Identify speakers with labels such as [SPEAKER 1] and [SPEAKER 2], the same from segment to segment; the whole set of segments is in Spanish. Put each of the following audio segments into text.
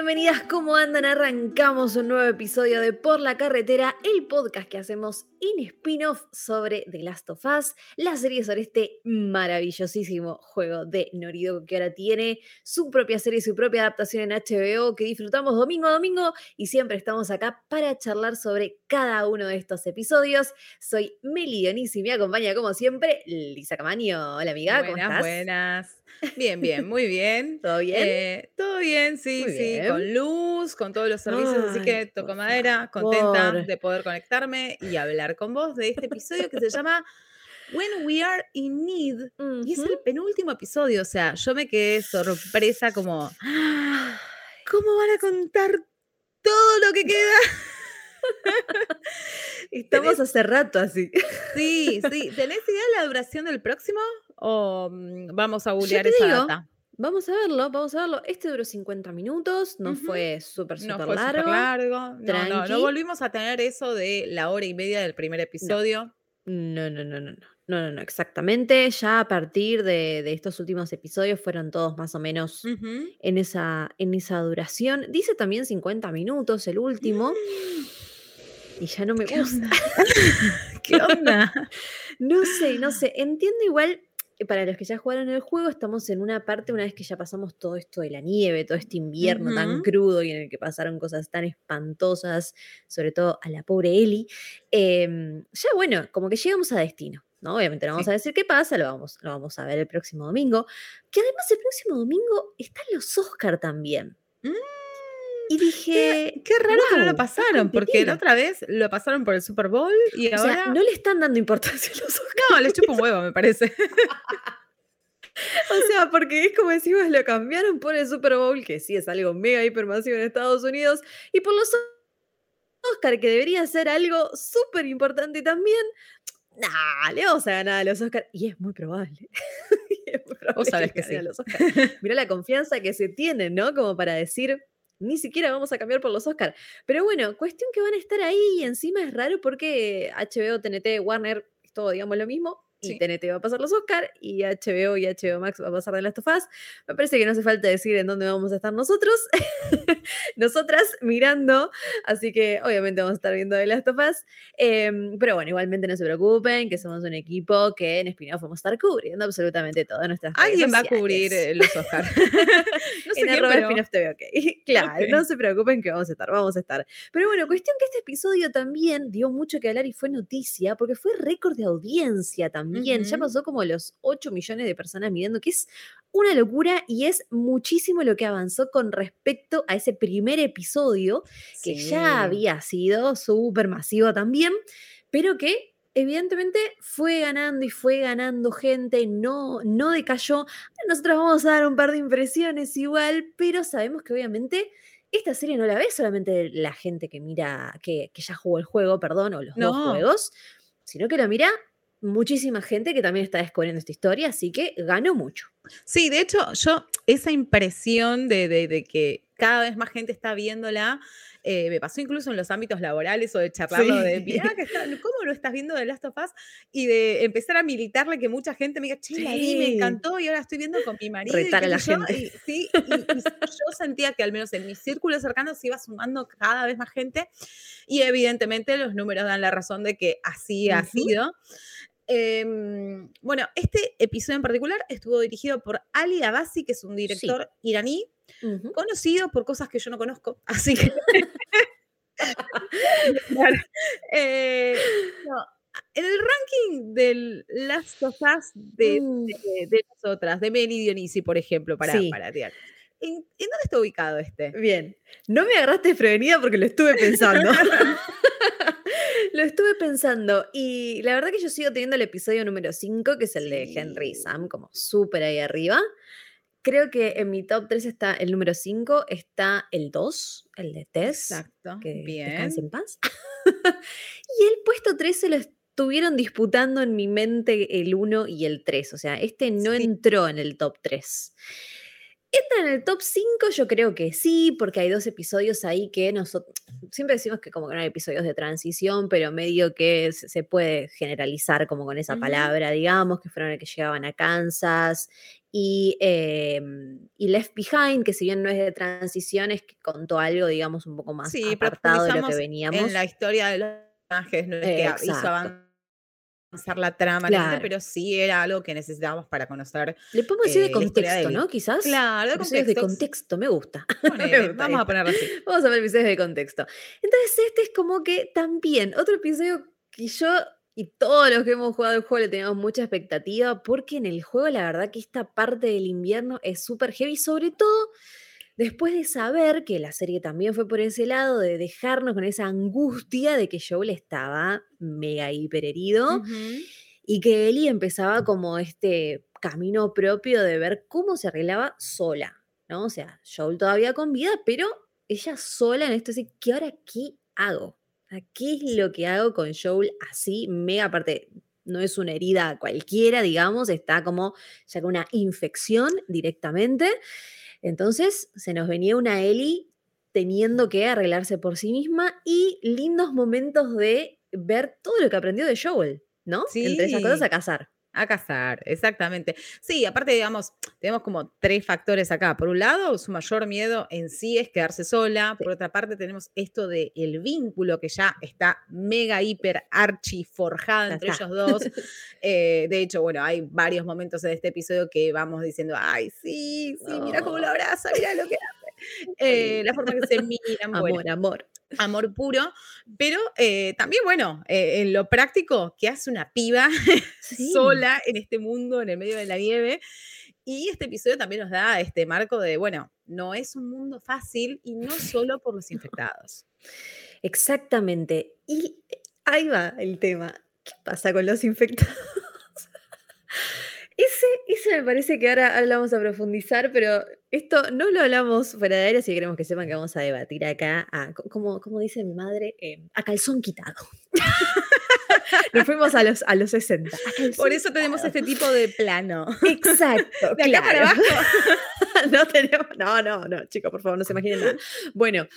[SPEAKER 1] bienvenidas, ¿cómo andan? Arrancamos un nuevo episodio de Por la Carretera, el podcast que hacemos en spin-off sobre The Last of Us, la serie sobre este maravillosísimo juego de Norido que ahora tiene su propia serie, su propia adaptación en HBO que disfrutamos domingo a domingo y siempre estamos acá para charlar sobre cada uno de estos episodios. Soy Meli Dionisi y me acompaña como siempre Lisa Camaño. Hola amiga, ¿cómo
[SPEAKER 2] Buenas,
[SPEAKER 1] estás?
[SPEAKER 2] buenas. Bien, bien, muy bien.
[SPEAKER 1] ¿Todo bien?
[SPEAKER 2] Eh, todo bien, sí,
[SPEAKER 1] Muy
[SPEAKER 2] sí,
[SPEAKER 1] bien.
[SPEAKER 2] con luz, con todos los servicios, así que toco madera, contenta de poder conectarme y hablar con vos de este episodio que se llama When We Are in Need. Y es el penúltimo episodio, o sea, yo me quedé sorpresa como, "Ah, ¿cómo van a contar todo lo que queda?
[SPEAKER 1] Estamos
[SPEAKER 2] ¿Tenés-
[SPEAKER 1] hace rato así.
[SPEAKER 2] Sí, sí. ¿Tenés idea de la duración del próximo? ¿O mm, vamos a googlear esa
[SPEAKER 1] digo,
[SPEAKER 2] data?
[SPEAKER 1] Vamos a verlo, vamos a verlo. Este duró 50 minutos, no fue súper,
[SPEAKER 2] No
[SPEAKER 1] súper
[SPEAKER 2] fue súper
[SPEAKER 1] largo.
[SPEAKER 2] largo. No, no, no volvimos a tener eso de la hora y media del primer episodio.
[SPEAKER 1] No, no, no, no, no, no, no, no, exactamente. Ya a partir de, de estos últimos episodios fueron todos más o menos en esa, en esa duración. Dice también 50 minutos el último y ya no me
[SPEAKER 2] ¿Qué
[SPEAKER 1] gusta.
[SPEAKER 2] onda? ¿Qué onda?
[SPEAKER 1] No sé, no sé. Entiendo igual, que para los que ya jugaron el juego, estamos en una parte, una vez que ya pasamos todo esto de la nieve, todo este invierno tan crudo y en el que pasaron cosas tan espantosas, sobre todo a la pobre Ellie, em, ya bueno, como que llegamos a destino. ¿no? Obviamente no vamos
[SPEAKER 2] Sí.
[SPEAKER 1] a decir qué pasa, lo vamos, lo vamos a ver el próximo domingo. Que además el próximo domingo están los Oscar también.
[SPEAKER 2] Mm,
[SPEAKER 1] Y dije,
[SPEAKER 2] Qué raro que no
[SPEAKER 1] "Guau,
[SPEAKER 2] lo
[SPEAKER 1] a
[SPEAKER 2] pasaron, porque la
[SPEAKER 1] competir".
[SPEAKER 2] otra vez lo pasaron por el Super Bowl y
[SPEAKER 1] O
[SPEAKER 2] ahora.
[SPEAKER 1] sea, no le están dando importancia a los Oscar.
[SPEAKER 2] no, les chupa un huevo, me parece.
[SPEAKER 1] O sea, porque es como decimos, lo cambiaron por el Super Bowl, que sí es algo mega hipermasivo en Estados Unidos, y por los Oscar, que debería ser algo súper importante también. Nah, le vamos a ganar a los Oscar. Y es muy probable. Es muy probable
[SPEAKER 2] sabés que
[SPEAKER 1] a
[SPEAKER 2] sí.
[SPEAKER 1] los Oscar. Mirá la confianza que se tiene, ¿no? Como para decir, ni siquiera vamos a cambiar por los Oscar. Pero bueno, cuestión que van a estar ahí y encima es raro porque HBO, TNT, Warner, es todo, digamos, lo mismo. Y
[SPEAKER 2] Sí.
[SPEAKER 1] TNT va a pasar los Oscar y HBO y HBO Max va a pasar de Last of Us. Me parece que no hace falta decir en dónde vamos a estar nosotros. Nosotras mirando. Así que obviamente vamos a estar viendo The Last of Us. Em, pero bueno, igualmente no se preocupen, que somos un equipo que en Spinoff vamos a estar cubriendo absolutamente todo en nuestras redes
[SPEAKER 2] Alguien va a cubrir eh, los Oscars. no sé
[SPEAKER 1] en
[SPEAKER 2] quién, pero.
[SPEAKER 1] Spinoff TV, ok. Claro,
[SPEAKER 2] Ok.
[SPEAKER 1] no se preocupen que vamos a estar, vamos a estar. Pero bueno, cuestión que este episodio también dio mucho que hablar y fue noticia, porque fue récord de audiencia también. Ya
[SPEAKER 2] Ujú.
[SPEAKER 1] pasó como los 8 millones de personas mirando, que es una locura y es muchísimo lo que avanzó con respecto a ese primer episodio, que ya había sido súper masivo también, pero que evidentemente fue ganando y fue ganando gente, no, no decayó. Nosotros vamos a dar un par de impresiones igual, pero sabemos que obviamente esta serie no la ve solamente la gente que mira, que, que ya jugó el juego, perdón, o los dos juegos, sino que lo mira muchísima gente que también está descubriendo esta historia, así que ganó mucho.
[SPEAKER 2] Sí, de hecho, yo esa impresión de, de- de que cada vez más gente está viéndola, eh, me pasó incluso en los ámbitos laborales o de charlarlo de,
[SPEAKER 1] Sí.
[SPEAKER 2] mirá que está- ¿cómo lo estás viendo de Last of Us? Y de empezar a militarle que mucha gente me diga, che, vi, me encantó y ahora estoy viendo con mi marido. y
[SPEAKER 1] Retar a la
[SPEAKER 2] yo",
[SPEAKER 1] gente.
[SPEAKER 2] y- sí, y, y yo sentía que al menos en mi círculo cercano se iba sumando cada vez más gente y evidentemente los números dan la razón de que así ha sido. Em, bueno, este episodio en particular estuvo dirigido por Ali Abbasi, que es un director iraní, conocido por cosas que yo no conozco, así que... Eh, no, en el ranking del Last of Us de,
[SPEAKER 1] Mm.
[SPEAKER 2] de, de nosotras, de Meli Dionisi, por ejemplo, para,
[SPEAKER 1] Sí.
[SPEAKER 2] para ¿en, en dónde está ubicado este?
[SPEAKER 1] Bien, no me agarraste desprevenida porque lo estuve pensando. lo estuve pensando y la verdad que yo sigo teniendo el episodio número 5, que es el de Henry y. Sam, como súper ahí arriba. Creo que en mi top 3 está el número 5, está el 2, el de Tess,
[SPEAKER 2] Exacto,
[SPEAKER 1] que
[SPEAKER 2] bien.
[SPEAKER 1] en paz. y el puesto 3 se lo estuvieron disputando en mi mente el 1 y el 3, o sea, este no
[SPEAKER 2] Sí.
[SPEAKER 1] entró en el top 3. ¿Entra en el top 5? Yo creo que sí, porque hay dos episodios ahí que nosotros, siempre decimos que como que no hay episodios de transición, pero medio que se, puede generalizar como con esa palabra, digamos, que fueron los que llegaban a Kansas. Y, em, y, Left Behind, que si bien no es de transición, es que contó algo, digamos, un poco más apartado de lo que veníamos.
[SPEAKER 2] En la historia de los personajes, no es que hizo avanzar la trama, pero sí era algo que necesitábamos para conocer.
[SPEAKER 1] Le podemos decir de eh, contexto, ¿no? Quizás.
[SPEAKER 2] Claro, de contexto.
[SPEAKER 1] de contexto, me gusta.
[SPEAKER 2] vamos a ponerlo así.
[SPEAKER 1] Vamos a ver episodios de contexto. Entonces, este es como que también otro episodio que yo y todos los que hemos jugado el juego le teníamos mucha expectativa, porque en el juego la verdad que esta parte del invierno es súper heavy, sobre todo después de saber que la serie también fue por ese lado, de dejarnos con esa angustia de que Joel estaba mega hiper herido y que Ellie empezaba como este camino propio de ver cómo se arreglaba sola, ¿no? O sea, Joel todavía con vida, pero ella sola en esto, así, ¿qué ahora qué hago? ¿Qué es lo que hago con Joel así, mega aparte? No es una herida cualquiera, digamos, está como ya con una infección directamente. Entonces se nos venía una Ellie teniendo que arreglarse por sí misma y lindos momentos de ver todo lo que aprendió de Joel, ¿no? Entre esas cosas a cazar.
[SPEAKER 2] A cazar, exactamente. Sí, aparte, digamos, tenemos como tres factores acá. Por un lado, su mayor miedo en sí es quedarse sola. Por otra parte, tenemos esto del el vínculo que ya está mega, hiper, archi forjado entre ellos dos. Eh, de hecho, bueno, hay varios momentos en este episodio que vamos diciendo, ay, sí, sí, mira cómo lo abraza, mira lo que hace. Eh, la forma que se miran.
[SPEAKER 1] Amor, amor
[SPEAKER 2] amor puro, pero eh, también, bueno, eh, en lo práctico, que hace una piba sola en este mundo, en el medio de la nieve. Y este episodio también nos da este marco de, bueno, no es un mundo fácil y no solo por los infectados.
[SPEAKER 1] Exactamente. Y ahí va el tema. ¿Qué pasa con los infectados? Ese, ese me parece que ahora, ahora, lo vamos a profundizar, pero esto no lo hablamos fuera de aire, si queremos que sepan que vamos a debatir acá, como, como dice mi madre, eh, a calzón quitado. Nos fuimos a los, a los 60.
[SPEAKER 2] Por eso tenemos este tipo de plano.
[SPEAKER 1] Exacto.
[SPEAKER 2] De acá para abajo.
[SPEAKER 1] no tenemos. No, no, no, chicos, por favor, no se imaginen nada. Bueno,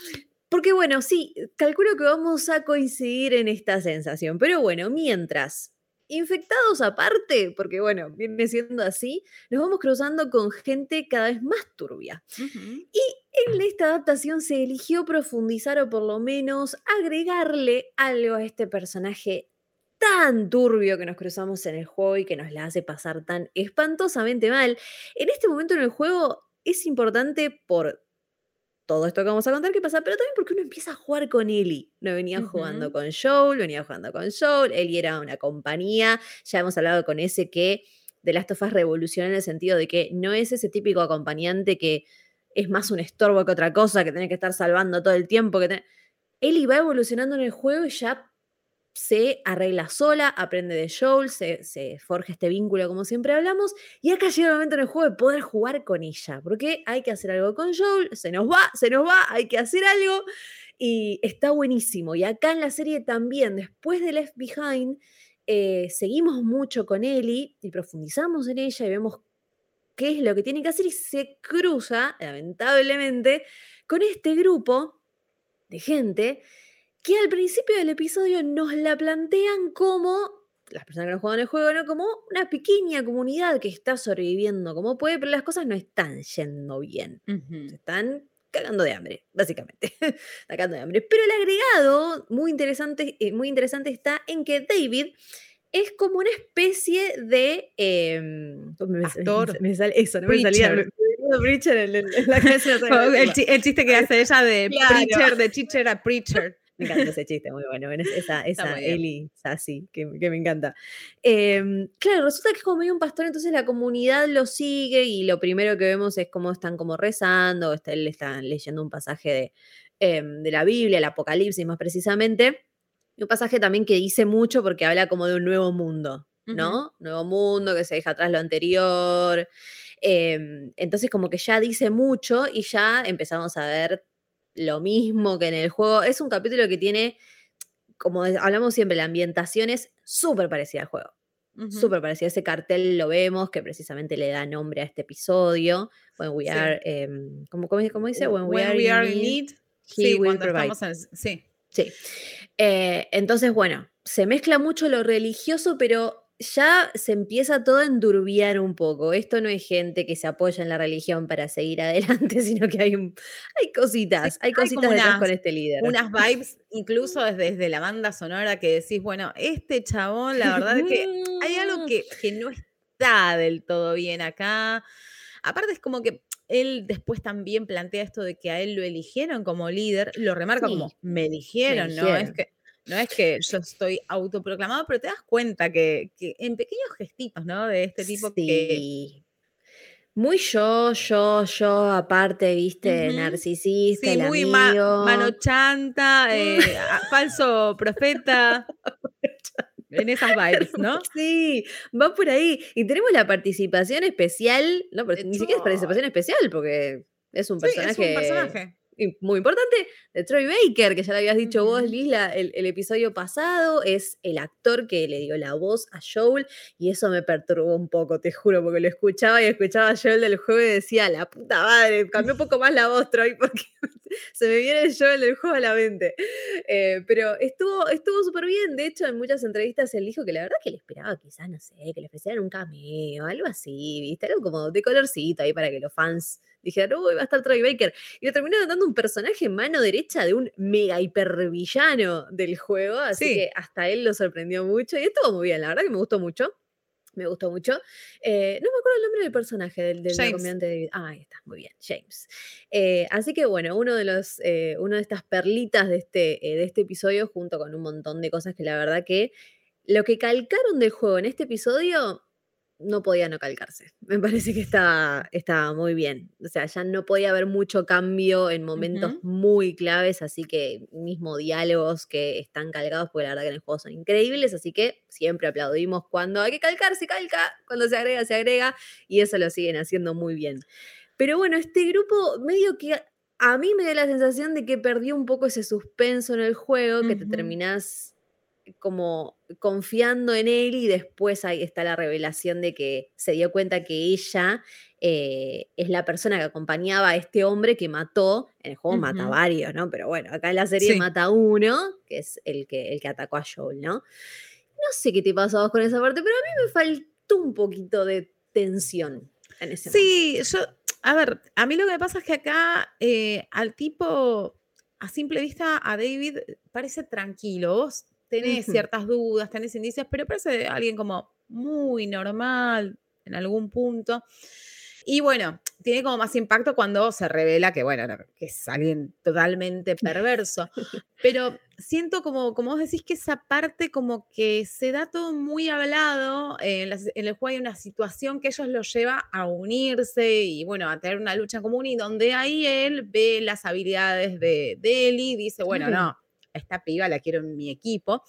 [SPEAKER 1] porque bueno, sí, calculo que vamos a coincidir en esta sensación. Pero bueno, mientras infectados aparte, porque bueno, viene siendo así, nos vamos cruzando con gente cada vez más turbia. Y en esta adaptación se eligió profundizar o por lo menos agregarle algo a este personaje tan turbio que nos cruzamos en el juego y que nos la hace pasar tan espantosamente mal. En este momento en el juego es importante por todo esto que vamos a contar qué pasa, pero también porque uno empieza a jugar con Ellie. No venía jugando con Joel, venía jugando con Joel, Ellie era una compañía, ya hemos hablado con ese que de Last of Us revoluciona en el sentido de que no es ese típico acompañante que es más un estorbo que otra cosa, que tiene que estar salvando todo el tiempo. Que Ellie va evolucionando en el juego y ya se arregla sola, aprende de Joel, se, forja este vínculo como siempre hablamos, y acá llega el momento en el juego de poder jugar con ella, porque hay que hacer algo con Joel, se nos va, se nos va, hay que hacer algo, y está buenísimo. Y acá en la serie también, después de Left Behind, eh, seguimos mucho con Ellie y profundizamos en ella y vemos qué es lo que tiene que hacer y se cruza, lamentablemente, con este grupo de gente que al principio del episodio nos la plantean como, las personas que no juegan el juego, ¿no? como una pequeña comunidad que está sobreviviendo como puede, pero las cosas no están yendo bien. Se están cagando de hambre, básicamente. cagando de hambre. Pero el agregado muy interesante, eh, muy interesante está en que David es como una especie de. Eh,
[SPEAKER 2] me, Actor.
[SPEAKER 1] Me, sale eso, no me salía.
[SPEAKER 2] Preacher en, la el, el, chiste que hace ella de preacher, de teacher a preacher.
[SPEAKER 1] Me encanta ese chiste, muy bueno. Esa, esa Eli Sassy, que, que, me encanta. Em, claro, resulta que es como medio un pastor, entonces la comunidad lo sigue y lo primero que vemos es cómo están como rezando, está, él está leyendo un pasaje de, em, de la Biblia, el Apocalipsis más precisamente. Y un pasaje también que dice mucho porque habla como de un nuevo mundo, ¿no? Nuevo mundo que se deja atrás lo anterior. Em, entonces como que ya dice mucho y ya empezamos a ver lo mismo que en el juego. Es un capítulo que tiene, como hablamos siempre, la ambientación es súper parecida al juego. súper parecido. Ese cartel lo vemos, que precisamente le da nombre a este episodio. When we are, em, ¿cómo, dice?
[SPEAKER 2] When, we, are, in need, sí, sí.
[SPEAKER 1] Sí. Eh, entonces, bueno, se mezcla mucho lo religioso, pero ya se empieza todo a endurbiar un poco. Esto no es gente que se apoya en la religión para seguir adelante, sino que hay, hay cositas, hay cositas detrás con este líder.
[SPEAKER 2] Unas vibes, incluso desde, la banda sonora, que decís, bueno, este chabón, la verdad es que hay algo que, que no está del todo bien acá. Aparte es como que él después también plantea esto de que a él lo eligieron como líder, lo remarca como me eligieron, ¿no? Es que no es que yo estoy autoproclamado, pero te das cuenta que, en pequeños gestitos, ¿no? De este tipo sí.
[SPEAKER 1] Muy yo, yo, yo, aparte, viste, narcisista, sí, muy
[SPEAKER 2] mano chanta, eh, falso profeta. en esas vibes, ¿no?
[SPEAKER 1] Sí, va por ahí. Y tenemos la participación especial, no, pero ni siquiera es participación especial, porque es un personaje. es un personaje muy importante, de Troy Baker, que ya lo habías dicho vos, Lila, el, el, episodio pasado, es el actor que le dio la voz a Joel, y eso me perturbó un poco, te juro, porque lo escuchaba y escuchaba a Joel del juego y decía, la puta madre, cambió un poco más la voz, Troy, porque se me viene el Joel del juego a la mente. Eh, pero estuvo estuvo súper bien, de hecho, en muchas entrevistas él dijo que la verdad que le esperaba quizás, no sé, que le ofrecieran un cameo, algo así, ¿viste? Algo como de colorcito ahí para que los fans Dijeron, uy, va a estar Troy Baker. Y le terminó dando un personaje mano derecha de un mega hipervillano del juego. Así que hasta él lo sorprendió mucho. Y estuvo muy bien, la verdad que me gustó mucho. Me gustó mucho. Eh, no me acuerdo el nombre del personaje del, del comediante de Ah, ahí está, muy bien, James. Eh, así que bueno, uno de los, eh, una de estas perlitas de este, de este episodio, junto con un montón de cosas que la verdad que lo que calcaron del juego en este episodio no podía no calcarse. Me parece que está, está muy bien. O sea, ya no podía haber mucho cambio en momentos muy claves, así que mismo diálogos que están calcados, porque la verdad que en el juego son increíbles, así que siempre aplaudimos cuando hay que calcar, se calca, cuando se agrega, se agrega, y eso lo siguen haciendo muy bien. Pero bueno, este grupo medio que a mí me da la sensación de que perdió un poco ese suspenso en el juego, que te terminás como confiando en él y después ahí está la revelación de que se dio cuenta que ella eh, es la persona que acompañaba a este hombre que mató, en el juego mata a varios, ¿no? Pero bueno, acá en la serie mata a uno, que es el que, el que atacó a Joel, ¿no? No sé qué te pasó con esa parte, pero a mí me faltó un poquito de tensión en ese
[SPEAKER 2] sí, yo, a ver, a mí lo que me pasa es que acá eh, al tipo, a simple vista, a David parece tranquilo. Vos tenés ciertas dudas, tenés indicios, pero parece alguien como muy normal en algún punto. Y bueno, tiene como más impacto cuando se revela que, bueno, que es alguien totalmente perverso. Pero siento como, como vos decís, que esa parte como que se da todo muy hablado. En, el juego hay una situación que ellos los lleva a unirse y, bueno, a tener una lucha común y donde ahí él ve las habilidades de, de él y dice, bueno, no, esta piba la quiero en mi equipo.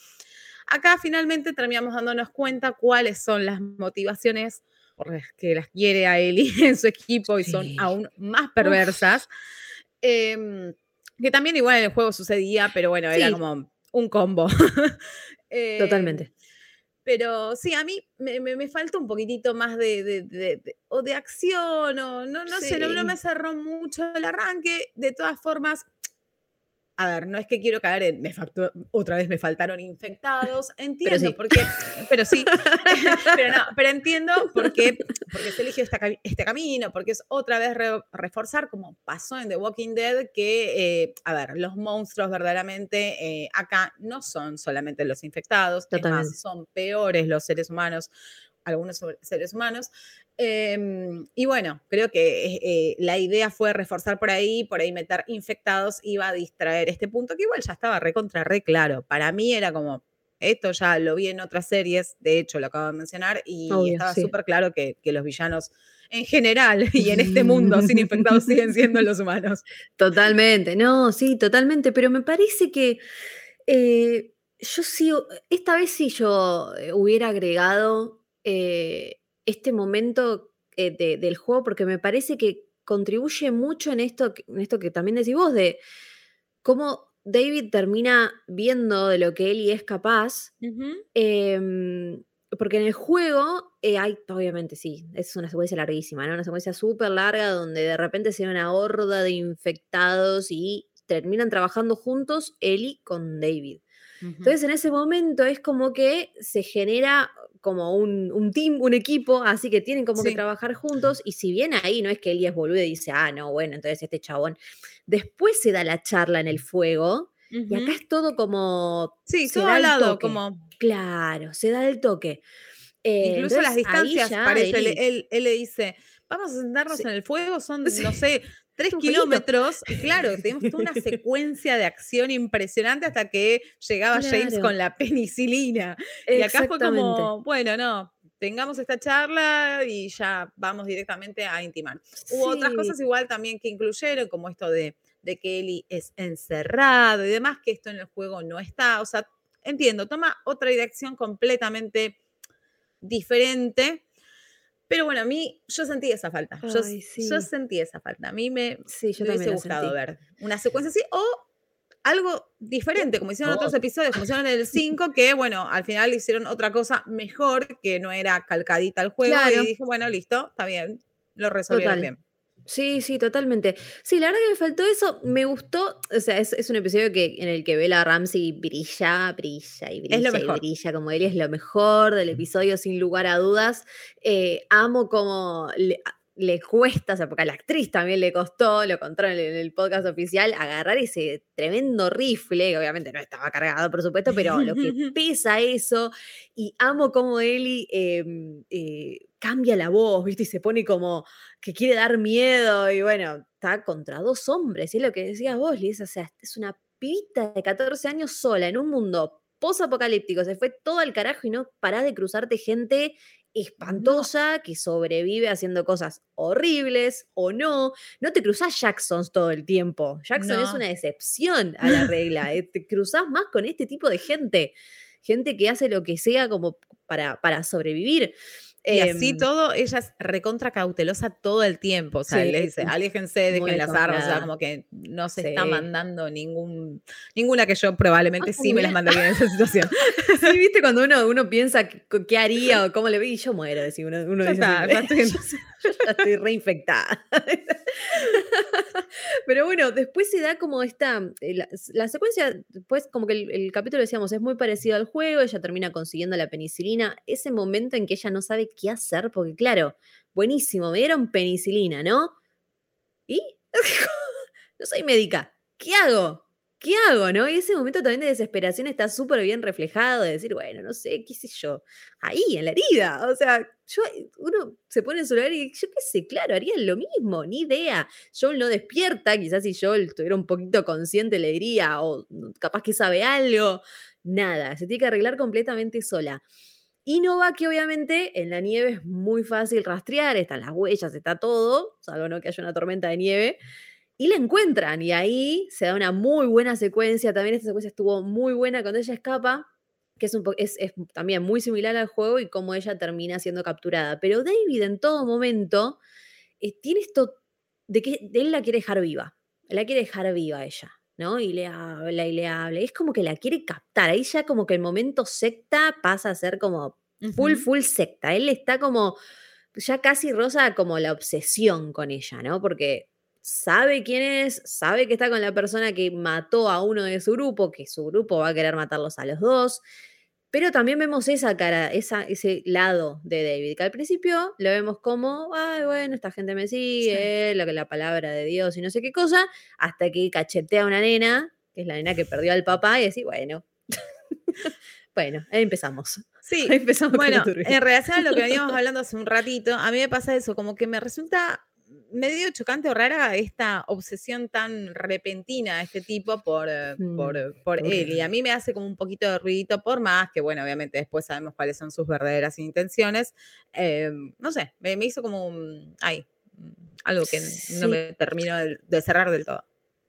[SPEAKER 2] Acá finalmente terminamos dándonos cuenta cuáles son las motivaciones por las que las quiere a Eli en su equipo y son aún más perversas. Em, que también igual en el juego sucedía, pero bueno, era como un combo.
[SPEAKER 1] Totalmente.
[SPEAKER 2] Em, pero sí, a mí me, falta un poquitito más de, o de acción, o no, no sé, no, me cerró mucho el arranque. De todas formas, a ver, no es que quiero caer en, me otra vez me faltaron infectados, entiendo por qué, pero sí, pero no, pero entiendo por qué, porque se eligió este, camino, porque es otra vez reforzar, como pasó en The Walking Dead, que, eh, a ver, los monstruos verdaderamente eh, acá no son solamente los infectados, además son peores los seres humanos, algunos seres humanos, Em, y bueno, creo que eh, la idea fue reforzar por ahí, por ahí meter infectados, iba a distraer este punto que igual ya estaba re contra re claro. Para mí era como, esto ya lo vi en otras series, de hecho lo acabo de mencionar, y estaba súper claro que, los villanos en general y en este mundo sin infectados siguen siendo los humanos.
[SPEAKER 1] Totalmente, no, sí, totalmente, pero me parece que eh, yo sí, esta vez sí yo eh, hubiera agregado este momento eh, del juego, porque me parece que contribuye mucho en esto, en esto que también decís vos, de cómo David termina viendo de lo que Ellie es capaz, em, porque en el juego eh, hay, obviamente sí, es una secuencia larguísima, ¿no? Una secuencia súper larga donde de repente se ve una horda de infectados y terminan trabajando juntos Ellie con David. Entonces en ese momento es como que se genera como un, team, un equipo, así que tienen como que trabajar juntos y si bien ahí no es que boludo y dice, ah, no, bueno, entonces este chabón, después se da la charla en el fuego y acá es todo como...
[SPEAKER 2] Sí, todo al lado, como...
[SPEAKER 1] Claro, se da el toque.
[SPEAKER 2] Eh, Incluso las distancias, parece, él, le dice, vamos a sentarnos en el fuego, son, no sé, tres kilómetros. Y claro, tenemos toda una secuencia de acción impresionante hasta que llegaba James con la penicilina. Y acá fue como, bueno, no, tengamos esta charla y ya vamos directamente a intimar. Hubo otras cosas igual también que incluyeron, como esto de de que Eli es encerrado y demás, que esto en el juego no está. O sea, entiendo, toma otra dirección completamente diferente. Pero bueno, a mí, yo sentí esa falta. yo, sentí esa falta. A mí me,
[SPEAKER 1] sí, yo me hubiese gustado
[SPEAKER 2] ver una secuencia así o algo diferente, como hicieron otros episodios, como hicieron en el 5, que bueno, al final hicieron otra cosa mejor, que no era calcadita al juego. Y dije, bueno, listo, está bien, lo resolvieron bien.
[SPEAKER 1] Sí, sí, totalmente. Sí, la verdad que me faltó eso. Me gustó, o sea, es, un episodio que, en el que Bella Ramsey brilla, brilla y brilla y brilla como él es lo mejor del episodio, sin lugar a dudas. Eh, amo como le cuesta, o sea, porque a la actriz también le costó, lo contó en el, podcast oficial, agarrar ese tremendo rifle, que obviamente no estaba cargado, por supuesto, pero lo que pesa eso, y amo cómo Eli em, eh, cambia la voz, ¿viste? Y se pone como que quiere dar miedo, y bueno, está contra dos hombres, y es lo que decías vos, Liz, o sea, es una pibita de 14 años sola en un mundo post-apocalíptico, se fue todo al carajo y no parás de cruzarte gente espantosa que sobrevive haciendo cosas horribles o no. No te cruzas Jacksons todo el tiempo. Jackson es una excepción a la regla. Eh, te cruzas más con este tipo de gente. Gente que hace lo que sea como para, para sobrevivir.
[SPEAKER 2] Y así em, todo, ella es recontra cautelosa todo el tiempo. O sea, le dice, aléjense, dejen las armas. O sea, como que no se está mandando ningún, ninguna que yo probablemente sí me las mandaría en esa situación.
[SPEAKER 1] sí, viste, cuando uno, uno piensa qué haría o cómo le ve, y yo muero. Decir, uno, uno dice, yo ya estoy reinfectada. Pero bueno, después se da como esta, eh, la, secuencia, pues como que el, el, capítulo decíamos, es muy parecido al juego, ella termina consiguiendo la penicilina, ese momento en que ella no sabe qué hacer, porque claro, buenísimo, me dieron penicilina, ¿no? ¿Y? no soy médica, ¿qué hago? ¿qué hago? ¿No? Y ese momento también de desesperación está súper bien reflejado, de decir, bueno, no sé, qué sé yo, ahí, en la herida. O sea, uno se pone en su lugar y yo qué sé, claro, haría lo mismo, ni idea. Joel no despierta, quizás si Joel estuviera un poquito consciente le diría, o capaz que sabe algo. Nada, se tiene que arreglar completamente sola. Y no va que obviamente en la nieve es muy fácil rastrear, están las huellas, está todo, salvo no que haya una tormenta de nieve y la encuentran. Y ahí se da una muy buena secuencia. También esta secuencia estuvo muy buena cuando ella escapa, que es, un es, es, también muy similar al juego y cómo ella termina siendo capturada. Pero David en todo momento eh, tiene esto de que él la quiere dejar viva. La quiere dejar viva ella. ¿no? Y le habla y le habla. es como que la quiere captar. Ahí ya como que el momento secta pasa a ser como full, full secta. Él está como ya casi rosa como la obsesión con ella, ¿no? Porque sabe quién es, sabe que está con la persona que mató a uno de su grupo, que su grupo va a querer matarlos a los dos. Pero también vemos esa cara, esa, ese lado de David, que al principio lo vemos como, ay, bueno, esta gente me sigue, lo que la palabra de Dios y no sé qué cosa, hasta que cachetea a una nena, que es la nena que perdió al papá, y decir, bueno, bueno, ahí empezamos.
[SPEAKER 2] Sí, empezamos bueno, en relación a lo que veníamos hablando hace un ratito, a mí me pasa eso, como que me resulta medio chocante o rara esta obsesión tan repentina de este tipo por, eh, mm, por, por él. Y a mí me hace como un poquito de ruidito, por más que, bueno, obviamente después sabemos cuáles son sus verdaderas intenciones. Eh, no sé, me, hizo como un, ay, algo que no me terminó de, cerrar del todo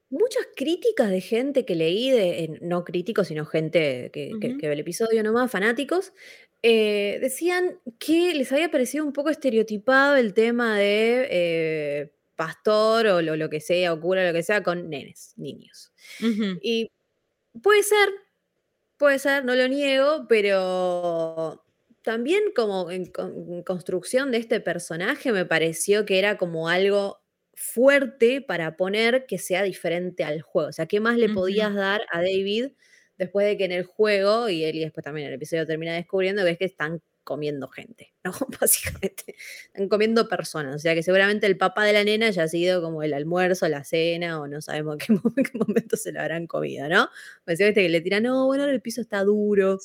[SPEAKER 1] muchas críticas de gente que leí, de, no críticos, sino gente que, que, ve el episodio nomás, fanáticos, eh, decían que les había parecido un poco estereotipado el tema de eh, pastor o lo, que sea, o cura, lo que sea, con nenes, niños. Y puede ser, puede ser, no lo niego, pero también como en, construcción de este personaje me pareció que era como algo fuerte para poner que sea diferente al juego. O sea, ¿qué más le podías dar a David después de que en el juego, y él y después también en el episodio termina descubriendo que es que están comiendo gente, ¿no? Básicamente, están comiendo personas. O sea que seguramente el papá de la nena ya ha sido como el almuerzo, la cena, o no sabemos qué, qué momento se lo habrán comido, ¿no? Me decía que le tiran, no, bueno, el piso está duro,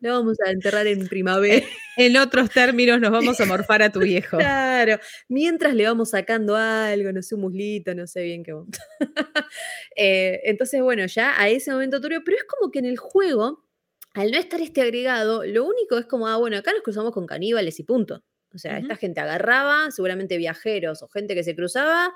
[SPEAKER 1] lo vamos a enterrar en primavera.
[SPEAKER 2] En otros términos, nos vamos a morfar a tu viejo.
[SPEAKER 1] Claro, mientras le vamos sacando algo, no sé, un muslito, no sé bien qué. eh, entonces, bueno, ya a ese momento turbio, pero es como que en el juego al no estar este agregado, lo único es como, ah, bueno, acá nos cruzamos con caníbales y punto. O sea, esta gente agarraba, seguramente viajeros o gente que se cruzaba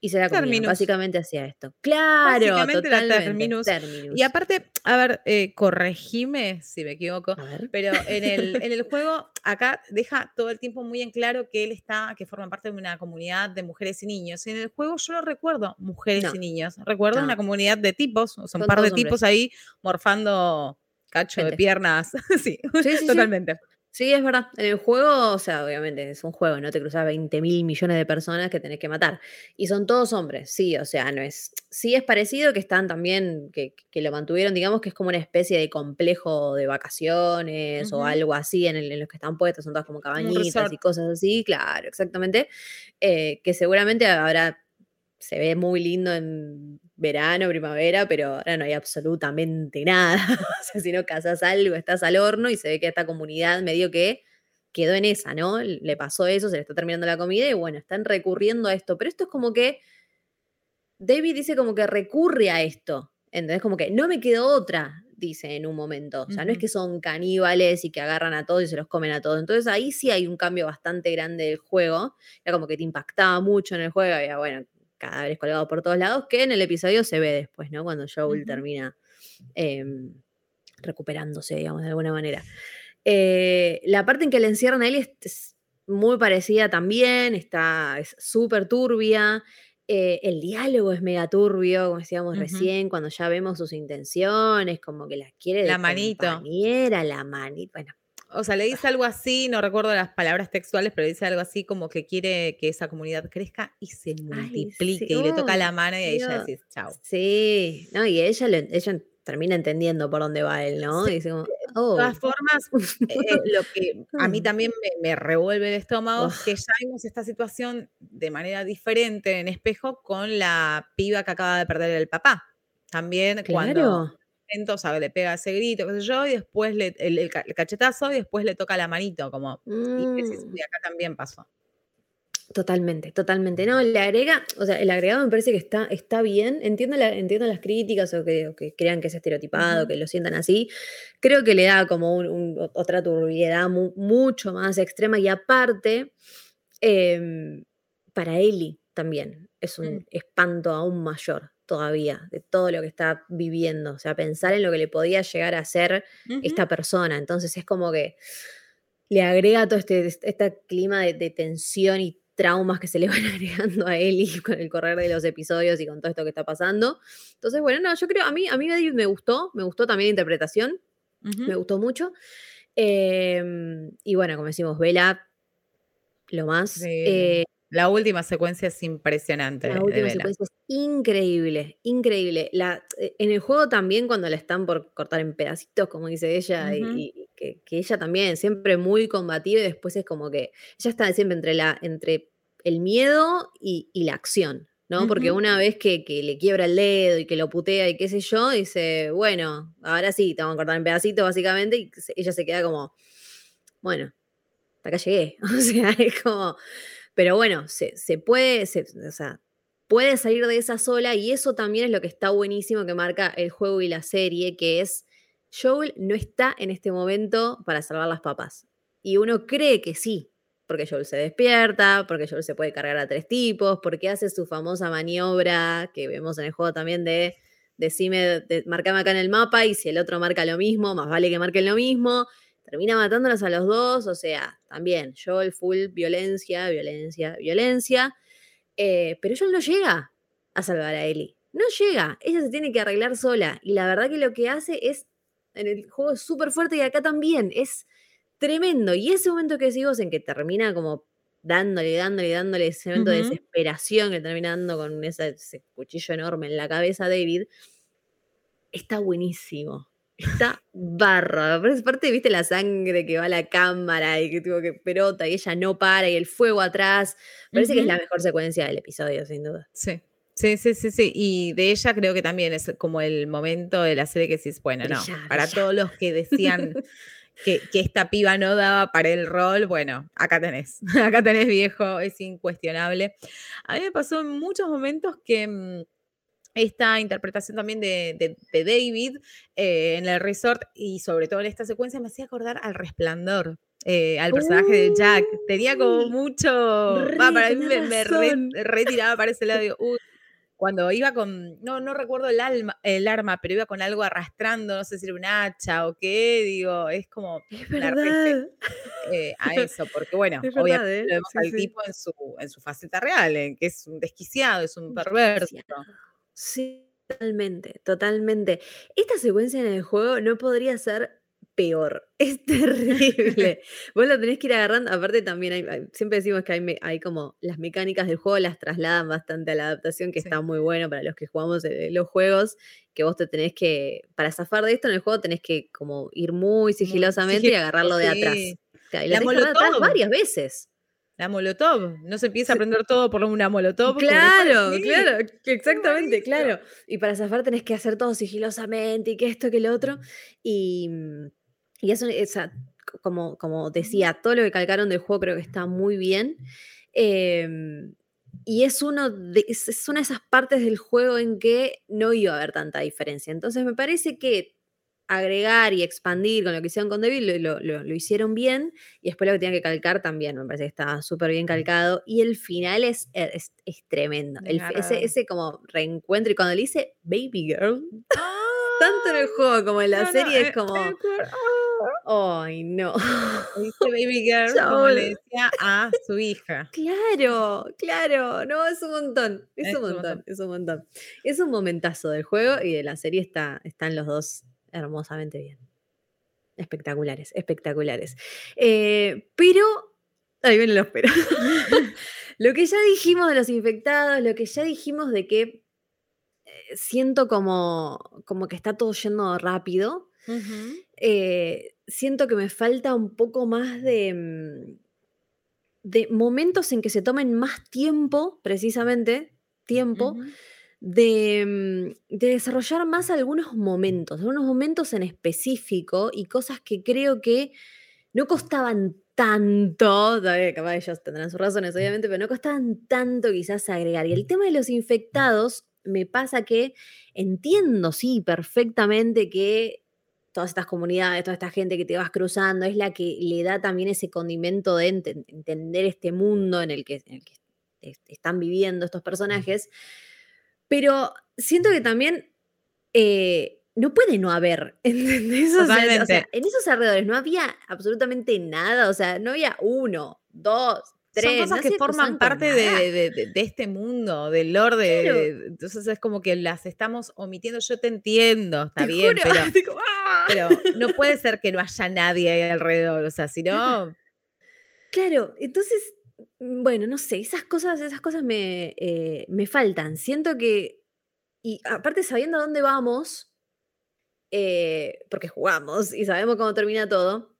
[SPEAKER 1] y se la comía. Básicamente hacía esto. Claro, Básicamente totalmente.
[SPEAKER 2] terminus. Y aparte, a ver, eh, corregime si me equivoco, pero en el, en el juego acá deja todo el tiempo muy en claro que él está, que forma parte de una comunidad de mujeres y niños. Y en el juego yo no recuerdo mujeres y niños. Recuerdo una comunidad de tipos, o sea, un par de tipos ahí morfando cacho de piernas. sí, totalmente.
[SPEAKER 1] Sí. es verdad. En el juego, o sea, obviamente es un juego, no te cruzas 20 mil millones de personas que tenés que matar. Y son todos hombres, sí, o sea, no es. Sí es parecido que están también, que, lo mantuvieron, digamos que es como una especie de complejo de vacaciones o algo así en, los que están puestos, son todas como cabañitas y cosas así, claro, exactamente. Eh, que seguramente habrá se ve muy lindo en verano, primavera, pero ahora no hay absolutamente nada. o sea, si no casas algo, estás al horno y se ve que esta comunidad medio que quedó en esa, ¿no? Le pasó eso, se le está terminando la comida y bueno, están recurriendo a esto. Pero esto es como que David dice como que recurre a esto. Entonces, como que no me quedó otra, dice en un momento. O sea, no es que son caníbales y que agarran a todos y se los comen a todos. Entonces ahí sí hay un cambio bastante grande del juego. Era como que te impactaba mucho en el juego. Había, bueno, cadáveres colgados por todos lados, que en el episodio se ve después, ¿no? Cuando Joel termina em, recuperándose, digamos, de alguna manera. Eh, la parte en que le encierran a él es, muy parecida también, está, es súper turbia. Eh, el diálogo es mega turbio, como decíamos recién, cuando ya vemos sus intenciones, como que la quiere de
[SPEAKER 2] la manito.
[SPEAKER 1] la manito. Bueno,
[SPEAKER 2] o sea, le dice algo así, no recuerdo las palabras textuales, pero dice algo así como que quiere que esa comunidad crezca y se multiplique y le toca la mano y ahí ella dice chao.
[SPEAKER 1] Sí, no, y ella, ella termina entendiendo por dónde va él, ¿no? dice como,
[SPEAKER 2] de todas oh". formas, eh, lo que a mí también me, revuelve el estómago es que ya vimos esta situación de manera diferente en espejo con la piba que acaba de perder el papá. También cuando sabe, le pega ese grito, qué sé yo, y después le, el, cachetazo y después le toca la manito, como, y, mm. acá también pasó.
[SPEAKER 1] Totalmente, totalmente. No, le agrega, o sea, el agregado me parece que está, está bien. Entiendo, la, entiendo las críticas o que, que, crean que es estereotipado, que lo sientan así. Creo que le da como otra turbiedad mucho más extrema y aparte, em, para Eli también es un mm. espanto aún mayor todavía de todo lo que está viviendo, o sea, pensar en lo que le podía llegar a ser esta persona. Entonces es como que le agrega todo este, este clima de, tensión y traumas que se le van agregando a él y con el correr de los episodios y con todo esto que está pasando. Entonces, bueno, no, yo creo, a mí, a mí me gustó, me gustó también la interpretación, me gustó mucho. Em, y bueno, como decimos, Vela, lo más. Eh,
[SPEAKER 2] la última secuencia es impresionante.
[SPEAKER 1] La última secuencia es increíble, increíble. La, eh, en el juego también cuando la están por cortar en pedacitos, como dice ella, y, que, ella también siempre muy combativa y después es como que ella está siempre entre, la, entre el miedo y, la acción, ¿no? Porque una vez que, le quiebra el dedo y que lo putea y qué sé yo, dice, bueno, ahora sí, te vamos a cortar en pedacitos básicamente y ella se queda como, bueno, hasta acá llegué. O sea, es como pero bueno, se, puede, o sea, puede salir de esa sola y eso también es lo que está buenísimo que marca el juego y la serie, que es Joel no está en este momento para salvar las papas. Y uno cree que sí, porque Joel se despierta, porque Joel se puede cargar a tres tipos, porque hace su famosa maniobra que vemos en el juego también de decime, de, marcame acá en el mapa y si el otro marca lo mismo, más vale que marquen lo mismo termina matándolos a los dos, o sea, también, Joel full violencia, violencia, violencia, eh, pero Joel no llega a salvar a Ellie, no llega, ella se tiene que arreglar sola, y la verdad que lo que hace es, en el juego es súper fuerte y acá también, es tremendo. Y ese momento que decís en que termina como dándole, dándole, dándole ese momento de desesperación que termina dando con ese, cuchillo enorme en la cabeza David, está buenísimo. Está barro. Pero es parte, viste, la sangre que va a la cámara y que tuvo que pelota y ella no para y el fuego atrás. Parece que es la mejor secuencia del episodio, sin duda.
[SPEAKER 2] Sí. Sí, sí, sí, sí. Y de ella creo que también es como el momento de la serie que dices, bueno, no, para todos los que decían que, esta piba no daba para el rol, bueno, acá tenés, acá tenés viejo, es incuestionable. A mí me pasó en muchos momentos que mm, esta interpretación también de, David eh, en el resort y sobre todo en esta secuencia me hacía acordar al resplandor. Eh, al personaje de Jack. Tenía como mucho. para mí me, retiraba para ese lado. Uy, cuando iba con, no, no recuerdo el, alma, el arma, pero iba con algo arrastrando, no sé si era un hacha o qué, digo, es como
[SPEAKER 1] es verdad.
[SPEAKER 2] Eh, a eso, porque bueno, obviamente ¿eh? vemos al tipo en su, en su faceta real, en que es un desquiciado, es un perverso.
[SPEAKER 1] Sí, totalmente, totalmente. Esta secuencia en el juego no podría ser peor. Es terrible. Vos lo tenés que ir agarrando. Aparte, también hay, siempre decimos que hay, hay, como las mecánicas del juego las trasladan bastante a la adaptación, que está muy bueno para los que jugamos los juegos. Que vos te tenés que, para zafar de esto en el juego, tenés que como ir muy sigilosamente y agarrarlo de atrás. y la de atrás varias veces.
[SPEAKER 2] La molotov, no se empieza a aprender todo por una molotov.
[SPEAKER 1] Claro, claro, exactamente, claro. Y para zafar tenés que hacer todo sigilosamente y que esto, que lo otro. Y, y eso, esa, como, como decía, todo lo que calcaron del juego creo que está muy bien. Em, y es, uno de, es una de esas partes del juego en que no iba a haber tanta diferencia. Entonces me parece que agregar y expandir con lo que hicieron con Devil, lo, lo, hicieron bien, y después lo que tenían que calcar también, me parece que está súper bien calcado, y el final es, es, tremendo, ese, ese, como reencuentro, y cuando le dice Baby Girl, tanto en el juego como en la serie es eh, como... Ay, no.
[SPEAKER 2] Dice Baby Girl, como le decía a su hija.
[SPEAKER 1] Claro, claro, no, es un montón, es, un montón, es un montón. Es un momentazo del juego y de la serie está, están los dos hermosamente bien. Espectaculares, espectaculares. Eh, pero, ahí viene los pero. lo que ya dijimos de los infectados, lo que ya dijimos de que eh, siento como, como que está todo yendo rápido. Eh, siento que me falta un poco más de, mm, de momentos en que se tomen más tiempo, precisamente, tiempo, de, desarrollar más algunos momentos, algunos momentos en específico y cosas que creo que no costaban tanto, capaz ellos tendrán sus razones obviamente, pero no costaban tanto quizás agregar. Y el tema de los infectados, me pasa que entiendo, sí, perfectamente que todas estas comunidades, toda esta gente que te vas cruzando, es la que le da también ese condimento de entender este mundo en el que, en el que están viviendo estos personajes. Pero siento que también eh, no puede no haber, ¿entendés? en esos alrededores no había absolutamente nada, o sea, no había uno, dos, tres.
[SPEAKER 2] Son cosas que forman parte de, este mundo, del lore. Entonces es como que las estamos omitiendo. Yo te entiendo, está bien, pero, ¡ah! pero no puede ser que no haya nadie ahí alrededor, o sea, si no...
[SPEAKER 1] Claro, entonces bueno, no sé, esas cosas, esas cosas me, eh, me faltan. Siento que, y aparte sabiendo a dónde vamos, eh, porque jugamos y sabemos cómo termina todo,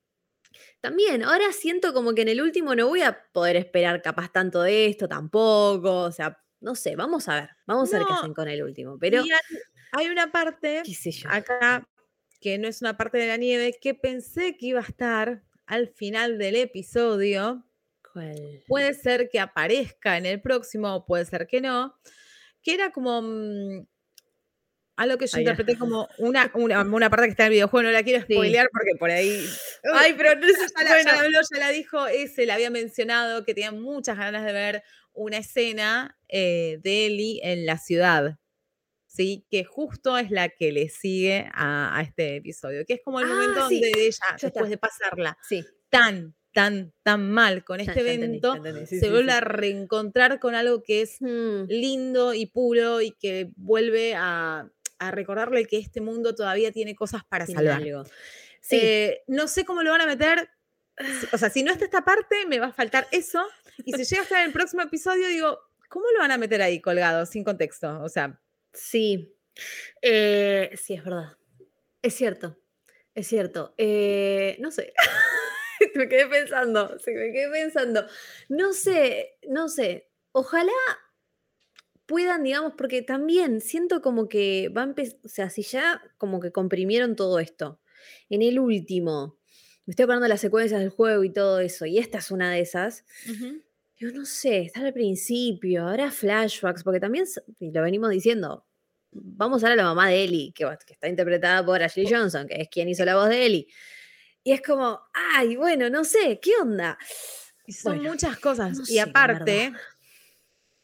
[SPEAKER 1] también, ahora siento como que en el último no voy a poder esperar capaz tanto de esto tampoco, o sea, no sé, vamos a ver, vamos a ver qué hacen con el último, pero...
[SPEAKER 2] Hay, una parte acá que no es una parte de la nieve que pensé que iba a estar al final del episodio, Puede ser que aparezca en el próximo, puede ser que no. Que era como mm, algo que yo interpreté como una, una, parte que está en el videojuego, no la quiero spoilear porque por ahí.
[SPEAKER 1] Ay, pero no
[SPEAKER 2] ya, ya, la ya la dijo, ese la había mencionado, que tenía muchas ganas de ver una escena eh, de Ellie en la ciudad. ¿sí? Que justo es la que le sigue a, este episodio, que es como el ah, momento donde ella, después de pasarla
[SPEAKER 1] sí.
[SPEAKER 2] tan, tan, tan mal con este evento, se vuelve a reencontrar con algo que es mm. lindo y puro y que vuelve a, recordarle que este mundo todavía tiene cosas para salvar.
[SPEAKER 1] Sí.
[SPEAKER 2] Eh, no sé cómo lo van a meter, o sea, si no está esta parte, me va a faltar eso. Y si llega a estar en el próximo episodio, digo, ¿cómo lo van a meter ahí colgado, sin contexto? O sea.
[SPEAKER 1] Sí, eh, sí, es verdad. Es cierto, es cierto. Eh, no sé. me quedé pensando, sí, me quedé pensando. No sé, no sé. Ojalá puedan, digamos, porque también siento como que va a empezar, o sea, si ya como que comprimieron todo esto, en el último, me estoy acordando de las secuencias del juego y todo eso, y esta es una de esas, yo no sé, está al principio, ahora flashbacks, porque también, y lo venimos diciendo, vamos a ver a la mamá de Ellie, que, que está interpretada por Ashley Johnson, que es quien hizo la voz de Ellie. Y es como, ay, bueno, no sé, ¿qué onda?
[SPEAKER 2] son muchas cosas. y aparte,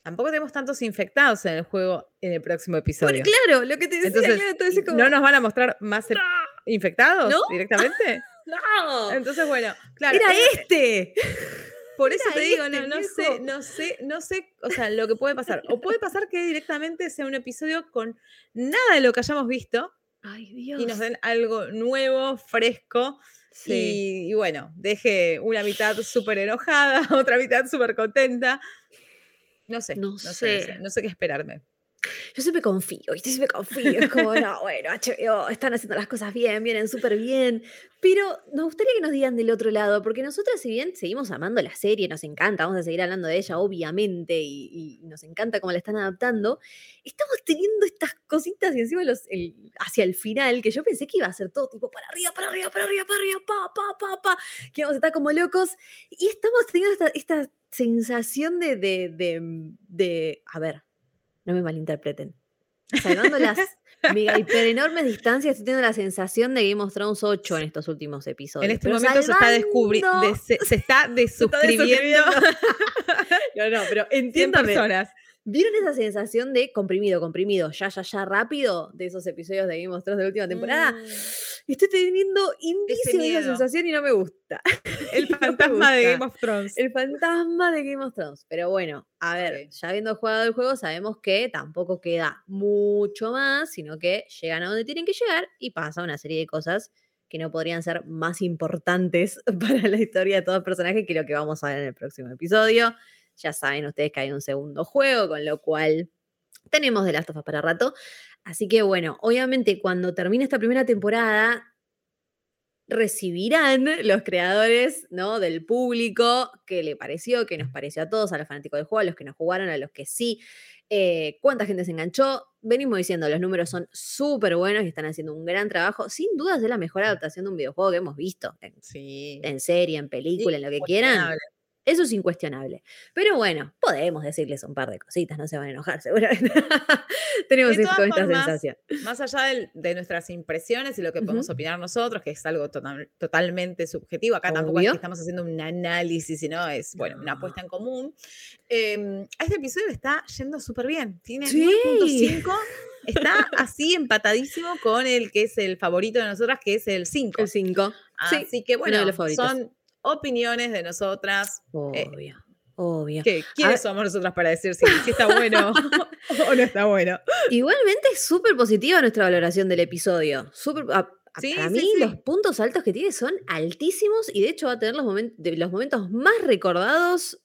[SPEAKER 2] tampoco tenemos tantos infectados en el juego en el próximo episodio.
[SPEAKER 1] claro, lo que te decía,
[SPEAKER 2] entonces, ¿no nos van a mostrar más infectados directamente?
[SPEAKER 1] no.
[SPEAKER 2] Entonces, bueno, claro.
[SPEAKER 1] Era este.
[SPEAKER 2] Por eso te digo, no, no sé, no sé, no sé, o sea, lo que puede pasar. O puede pasar que directamente sea un episodio con nada de lo que hayamos visto.
[SPEAKER 1] Ay, Dios.
[SPEAKER 2] Y nos den algo nuevo, fresco. Y, bueno, deje una mitad súper enojada, otra mitad súper contenta. No sé, no, sé. no sé qué esperarme
[SPEAKER 1] yo siempre confío, yo siempre confío. Es como, no, bueno, HBO están haciendo las cosas bien, vienen súper bien. Pero nos gustaría que nos digan del otro lado, porque nosotras, si bien seguimos amando la serie, nos encanta, vamos a seguir hablando de ella, obviamente, y, nos encanta cómo la están adaptando, estamos teniendo estas cositas y encima los, hacia el final, que yo pensé que iba a ser todo tipo para arriba, para arriba, para arriba, para arriba, pa, pa, pa, pa, que vamos a estar como locos. Y estamos teniendo esta, sensación de, de, de, a ver, no me malinterpreten. Salvando las mega hiper enormes distancias, estoy teniendo la sensación de Game of Thrones 8 en estos últimos episodios.
[SPEAKER 2] En este momento se está descubriendo, se, está desuscribiendo.
[SPEAKER 1] no, no, pero entiéndame. personas. ¿Vieron esa sensación de comprimido, comprimido, ya, ya, ya, rápido de esos episodios de Game of Thrones de la última temporada? Mm. Estoy teniendo indicios de esa sensación y no me gusta.
[SPEAKER 2] El fantasma de Game of Thrones.
[SPEAKER 1] El fantasma de Game of Thrones. Pero bueno, a ver, ya habiendo jugado el juego, sabemos que tampoco queda mucho más, sino que llegan a donde tienen que llegar y pasa una serie de cosas que no podrían ser más importantes para la historia de todos los personajes que lo que vamos a ver en el próximo episodio. Ya saben ustedes que hay un segundo juego, con lo cual tenemos de las tofas para rato. Así que bueno, obviamente cuando termine esta primera temporada, recibirán los creadores ¿no? del público que le pareció, que nos pareció a todos, a los fanáticos del juego, a los que no jugaron, a los que sí, eh, cuánta gente se enganchó. Venimos diciendo, los números son súper buenos y están haciendo un gran trabajo. Sin dudas es la mejor adaptación de un videojuego que hemos visto. En, en serie, en película, en lo que quieran. Eso es incuestionable. Pero bueno, podemos decirles un par de cositas, no se van a enojar, seguramente. Tenemos esta sensación.
[SPEAKER 2] Más allá de, nuestras impresiones y lo que podemos opinar nosotros, que es algo totalmente subjetivo, acá tampoco es que estamos haciendo un análisis, sino es, bueno, una apuesta en común. Em, este episodio está yendo súper bien. Tiene 9.5. Está así empatadísimo con el que es el favorito de nosotras, que es el 5.
[SPEAKER 1] El 5.
[SPEAKER 2] Así que bueno, son opiniones de nosotras.
[SPEAKER 1] Eh, obvio. obvio.
[SPEAKER 2] ¿Quiénes somos nosotras para decir si, está bueno o no está bueno?
[SPEAKER 1] Igualmente es súper positiva nuestra valoración del episodio. Súper, a, mí los puntos altos que tiene son altísimos y de hecho va a tener los, los momentos más recordados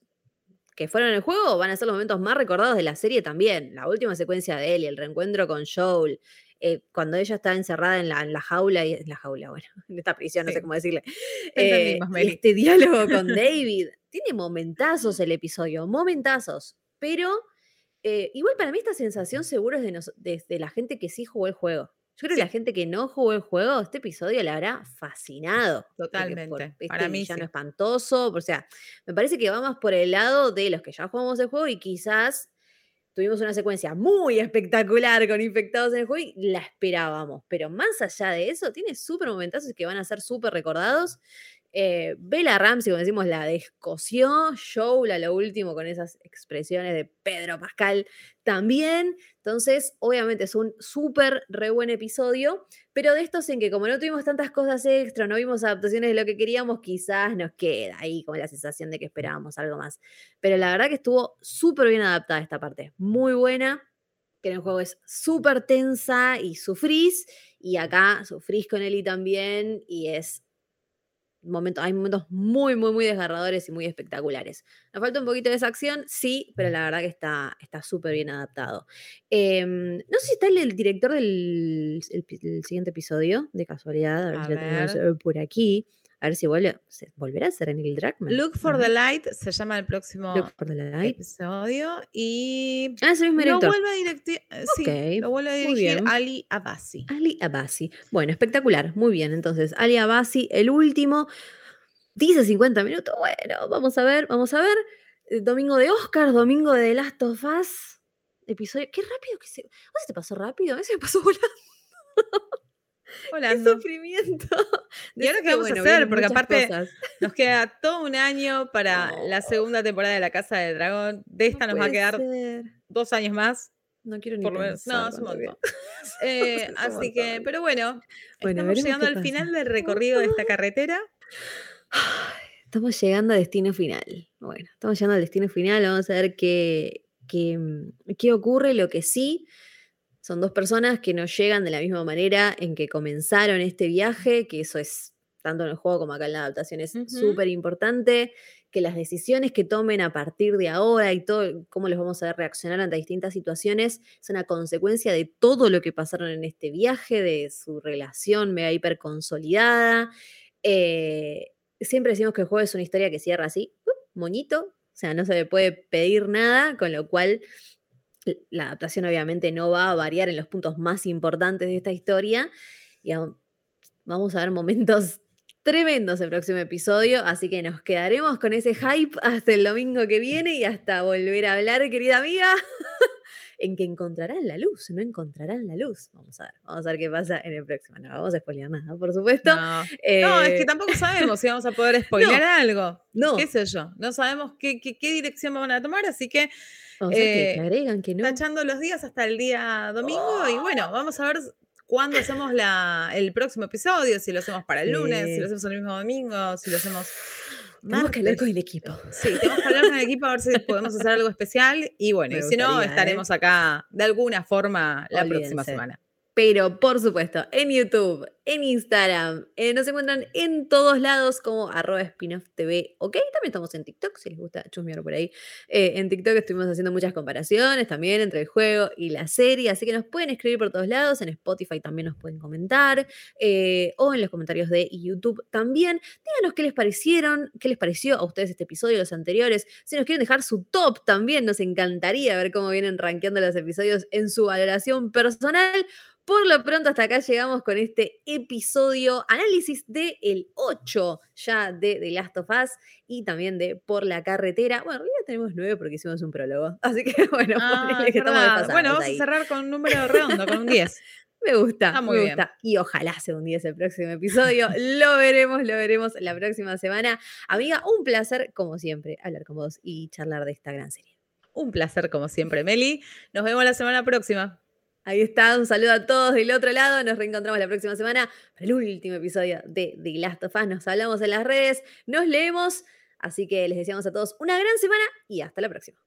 [SPEAKER 1] que fueron en el juego, van a ser los momentos más recordados de la serie también. La última secuencia de él y el reencuentro con Joel, eh, cuando ella está encerrada en la, jaula, y, en la jaula, bueno, en esta prisión, no sé cómo decirle, eh, este diálogo con David, tiene momentazos el episodio, momentazos, pero eh, igual para mí esta sensación seguro es de, la gente que sí jugó el juego. Yo creo que la gente que no jugó el juego, este episodio le habrá fascinado.
[SPEAKER 2] Totalmente.
[SPEAKER 1] este
[SPEAKER 2] para mí
[SPEAKER 1] ya no espantoso. O sea, me parece que va más por el lado de los que ya jugamos el juego y quizás tuvimos una secuencia muy espectacular con infectados en el juego y la esperábamos. Pero más allá de eso, tiene súper momentazos que van a ser súper recordados. Eh, Bella Ramsey, como decimos, la descoció. Joel a lo último con esas expresiones de Pedro Pascal también. Entonces, obviamente es un súper re buen episodio, pero de estos en que como no tuvimos tantas cosas extra, no vimos adaptaciones de lo que queríamos, quizás nos queda ahí como la sensación de que esperábamos algo más. Pero la verdad que estuvo súper bien adaptada esta parte, muy buena que en el juego es súper tensa y sufrís, y acá sufrís con Eli también, y es momentos, hay momentos muy, muy, muy desgarradores y muy espectaculares. Nos falta un poquito de esa acción, sí, pero la verdad que está súper bien adaptado. Em, no sé si está el, director del siguiente episodio, de casualidad, a ver si lo tenemos por aquí. A ver si vuelve, volverá a ser Neil Druckmann.
[SPEAKER 2] Look for the Light se llama el próximo episodio. Y
[SPEAKER 1] ah, ese mismo
[SPEAKER 2] lo vuelve a dirigir, eh, sí, lo vuelve a dirigir Ali Abasi.
[SPEAKER 1] Ali Abasi. Bueno, espectacular. Muy bien. Entonces, Ali Abasi, el último. Dice 50 minutos. Bueno, vamos a ver, vamos a ver. Eh, domingo de Oscar, domingo de The Last of Us. Episodio. Qué rápido que se. ¿O se te pasó rápido? A veces me pasó volando. Qué sufrimiento.
[SPEAKER 2] ¿Y ahora qué vamos a hacer? Porque aparte nos queda todo un año para la segunda temporada de La Casa del Dragón. De esta nos va a quedar dos años más.
[SPEAKER 1] No quiero ni por
[SPEAKER 2] No, es un montón. Eh, así que, pero bueno, estamos llegando al final del recorrido de esta carretera.
[SPEAKER 1] Estamos llegando al destino final. Bueno, estamos llegando al destino final. Vamos a ver qué, qué, qué ocurre. Lo que sí, son dos personas que no llegan de la misma manera en que comenzaron este viaje, que eso es, tanto en el juego como acá en la adaptación, es súper importante, que las decisiones que tomen a partir de ahora y todo, cómo les vamos a reaccionar ante distintas situaciones, es una consecuencia de todo lo que pasaron en este viaje, de su relación mega hiper consolidada. Eh, siempre decimos que el juego es una historia que cierra así, uh, moñito, o sea, no se le puede pedir nada, con lo cual la adaptación obviamente no va a variar en los puntos más importantes de esta historia. Y vamos a ver momentos tremendos el próximo episodio, así que nos quedaremos con ese hype hasta el domingo que viene y hasta volver a hablar, querida amiga, en que encontrarán la luz, no encontrarán la luz. Vamos a ver, vamos a ver qué pasa en el próximo. No vamos a spoilear nada, por supuesto.
[SPEAKER 2] No, es que eh, tampoco sabemos si vamos a poder spoilear algo. No. ¿Qué sé yo? No sabemos qué, qué, qué dirección van a tomar, así que
[SPEAKER 1] o sea, que, eh, agregan que no.
[SPEAKER 2] Tachando los días hasta el día domingo. Y bueno, vamos a ver cuándo hacemos la, el próximo episodio, si lo hacemos para el lunes, si lo hacemos el mismo domingo, si lo hacemos.
[SPEAKER 1] Tenemos que hablar con el equipo.
[SPEAKER 2] Sí, tenemos que hablar con el equipo a ver si podemos hacer algo especial. Y bueno, y si no, estaremos ¿eh? acá de alguna forma la próxima semana.
[SPEAKER 1] Pero por supuesto, en YouTube, en Instagram, eh, nos encuentran en todos lados como arroba spinoff TV, ¿ok? También estamos en TikTok, si les gusta chusmear por ahí. Eh, en TikTok estuvimos haciendo muchas comparaciones también entre el juego y la serie, así que nos pueden escribir por todos lados, en Spotify también nos pueden comentar, eh, o en los comentarios de YouTube también. Díganos qué les parecieron, qué les pareció a ustedes este episodio, los anteriores. Si nos quieren dejar su top también, nos encantaría ver cómo vienen rankeando los episodios en su valoración personal. Por lo pronto, hasta acá llegamos con este episodio, análisis del el 8 ya de The Last of Us y también de Por la Carretera. Bueno, ya tenemos 9 porque hicimos un prólogo. Así que bueno,
[SPEAKER 2] ah, que estamos Bueno, vamos a cerrar con un número redondo, con un 10.
[SPEAKER 1] Me gusta, muy me gusta. Y ojalá sea un 10 el próximo episodio. lo veremos, lo veremos la próxima semana. Amiga, un placer, como siempre, hablar con vos y charlar de esta gran serie.
[SPEAKER 2] Un placer, como siempre, Meli. Nos vemos la semana próxima.
[SPEAKER 1] Ahí está, un saludo a todos del otro lado. Nos reencontramos la próxima semana para el último episodio de The Last of Us. Nos hablamos en las redes, nos leemos. Así que les deseamos a todos una gran semana y hasta la próxima.